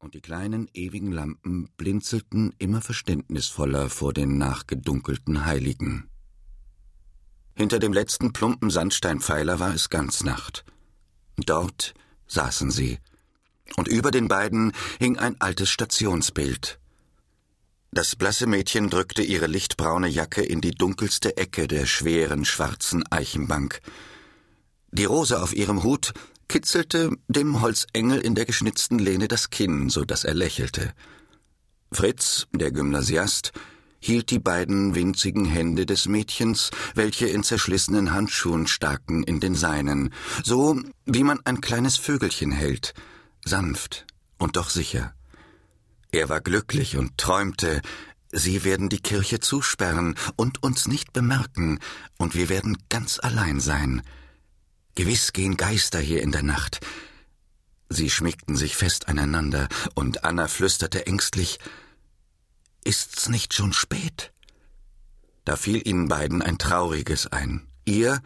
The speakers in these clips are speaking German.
und die kleinen ewigen Lampen blinzelten immer verständnisvoller vor den nachgedunkelten Heiligen. Hinter dem letzten plumpen Sandsteinpfeiler war es ganz Nacht. Dort saßen sie, und über den beiden hing ein altes Stationsbild. Das blasse Mädchen drückte ihre lichtbraune Jacke in die dunkelste Ecke der schweren schwarzen Eichenbank. Die Rose auf ihrem Hut kitzelte dem Holzengel in der geschnitzten Lehne das Kinn, so dass er lächelte. Fritz, der Gymnasiast, hielt die beiden winzigen Hände des Mädchens, welche in zerschlissenen Handschuhen staken, in den seinen, so wie man ein kleines Vögelchen hält, sanft und doch sicher. Er war glücklich und träumte, Sie werden die Kirche zusperren und uns nicht bemerken, und wir werden ganz allein sein. Gewiss gehen Geister hier in der Nacht. Sie schmiegten sich fest aneinander, und Anna flüsterte ängstlich Ist's nicht schon spät? Da fiel ihnen beiden ein trauriges ein. Ihr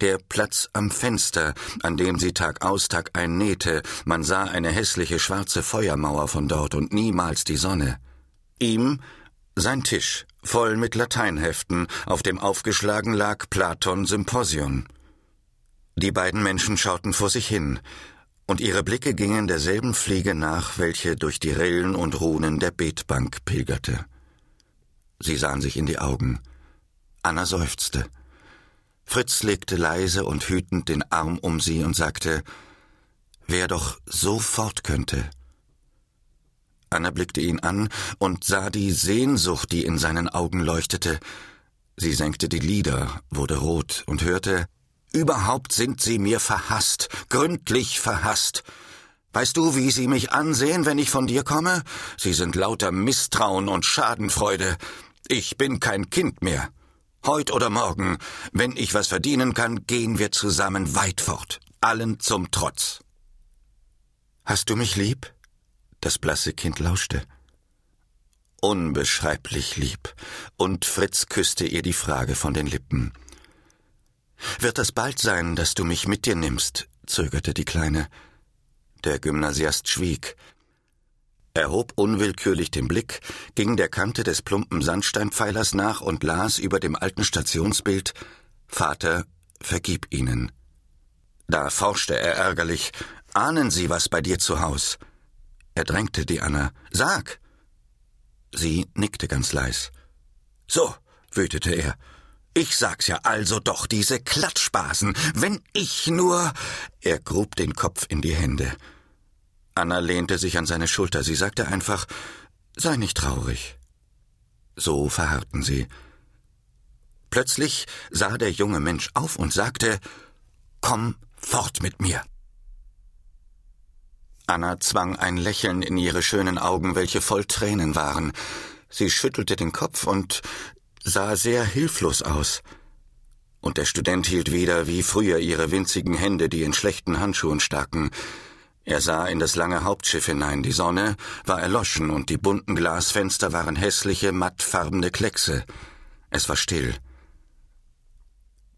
der Platz am Fenster, an dem sie Tag aus Tag ein nähte, man sah eine hässliche schwarze Feuermauer von dort und niemals die Sonne. Ihm sein Tisch, voll mit Lateinheften, auf dem aufgeschlagen lag Platon Symposion. Die beiden Menschen schauten vor sich hin, und ihre Blicke gingen derselben Fliege nach, welche durch die Rillen und Runen der Betbank pilgerte. Sie sahen sich in die Augen. Anna seufzte. Fritz legte leise und hütend den Arm um sie und sagte, wer doch so fort könnte. Anna blickte ihn an und sah die Sehnsucht, die in seinen Augen leuchtete. Sie senkte die Lider, wurde rot und hörte, Überhaupt sind Sie mir verhasst, gründlich verhasst. Weißt du, wie Sie mich ansehen, wenn ich von dir komme? Sie sind lauter Misstrauen und Schadenfreude. Ich bin kein Kind mehr. Heut oder morgen, wenn ich was verdienen kann, gehen wir zusammen weit fort, allen zum Trotz. Hast du mich lieb? Das blasse Kind lauschte. Unbeschreiblich lieb, und Fritz küsste ihr die Frage von den Lippen. Wird es bald sein, dass du mich mit dir nimmst? zögerte die Kleine. Der Gymnasiast schwieg. Er hob unwillkürlich den Blick, ging der Kante des plumpen Sandsteinpfeilers nach und las über dem alten Stationsbild Vater, vergib ihnen. Da forschte er ärgerlich. Ahnen Sie was bei dir zu Haus? Er drängte die Anna. Sag! Sie nickte ganz leis. So, wütete er. Ich sag's ja also doch, diese Klatschbasen. Wenn ich nur. Er grub den Kopf in die Hände. Anna lehnte sich an seine Schulter. Sie sagte einfach, sei nicht traurig. So verharrten sie. Plötzlich sah der junge Mensch auf und sagte, Komm fort mit mir. Anna zwang ein Lächeln in ihre schönen Augen, welche voll Tränen waren. Sie schüttelte den Kopf und sah sehr hilflos aus. Und der Student hielt wieder wie früher ihre winzigen Hände, die in schlechten Handschuhen staken. Er sah in das lange Hauptschiff hinein. Die Sonne war erloschen und die bunten Glasfenster waren hässliche, mattfarbene Kleckse. Es war still.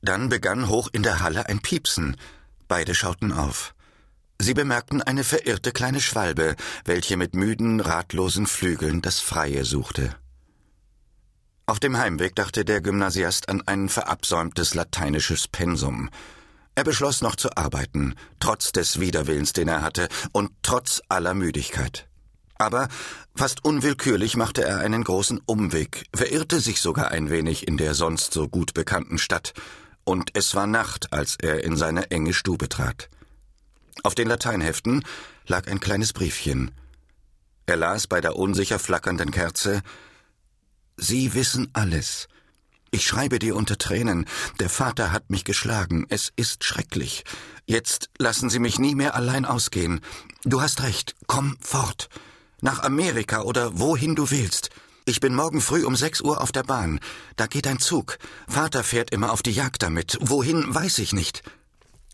Dann begann hoch in der Halle ein Piepsen. Beide schauten auf. Sie bemerkten eine verirrte kleine Schwalbe, welche mit müden, ratlosen Flügeln das Freie suchte. Auf dem Heimweg dachte der Gymnasiast an ein verabsäumtes lateinisches Pensum. Er beschloss noch zu arbeiten, trotz des Widerwillens, den er hatte, und trotz aller Müdigkeit. Aber fast unwillkürlich machte er einen großen Umweg, verirrte sich sogar ein wenig in der sonst so gut bekannten Stadt, und es war Nacht, als er in seine enge Stube trat. Auf den Lateinheften lag ein kleines Briefchen. Er las bei der unsicher flackernden Kerze Sie wissen alles. Ich schreibe dir unter Tränen. Der Vater hat mich geschlagen. Es ist schrecklich. Jetzt lassen Sie mich nie mehr allein ausgehen. Du hast recht. Komm fort. Nach Amerika oder wohin du willst. Ich bin morgen früh um sechs Uhr auf der Bahn. Da geht ein Zug. Vater fährt immer auf die Jagd damit. Wohin, weiß ich nicht.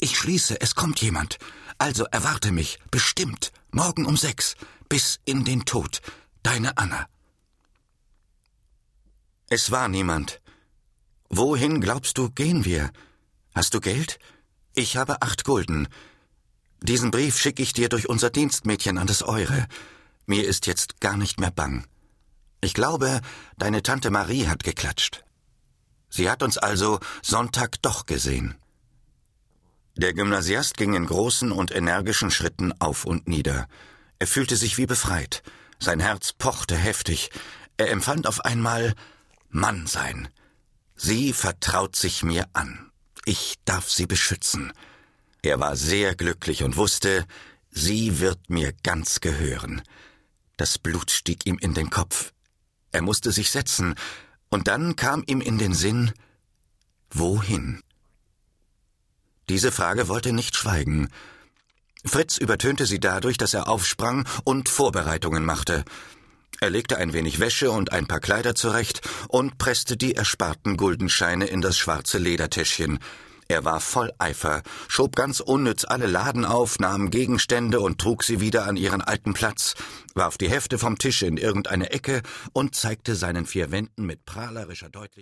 Ich schließe, es kommt jemand. Also erwarte mich. Bestimmt. Morgen um sechs. Bis in den Tod. Deine Anna. Es war niemand. Wohin glaubst du, gehen wir? Hast du Geld? Ich habe acht Gulden. Diesen Brief schicke ich dir durch unser Dienstmädchen an das Eure. Mir ist jetzt gar nicht mehr bang. Ich glaube, deine Tante Marie hat geklatscht. Sie hat uns also Sonntag doch gesehen. Der Gymnasiast ging in großen und energischen Schritten auf und nieder. Er fühlte sich wie befreit. Sein Herz pochte heftig. Er empfand auf einmal Mann sein. Sie vertraut sich mir an. Ich darf sie beschützen. Er war sehr glücklich und wusste, sie wird mir ganz gehören. Das Blut stieg ihm in den Kopf. Er musste sich setzen, und dann kam ihm in den Sinn, wohin? Diese Frage wollte nicht schweigen. Fritz übertönte sie dadurch, dass er aufsprang und Vorbereitungen machte. Er legte ein wenig Wäsche und ein paar Kleider zurecht und presste die ersparten Guldenscheine in das schwarze Ledertäschchen. Er war voll Eifer, schob ganz unnütz alle Laden auf, nahm Gegenstände und trug sie wieder an ihren alten Platz, warf die Hefte vom Tisch in irgendeine Ecke und zeigte seinen vier Wänden mit prahlerischer Deutlichkeit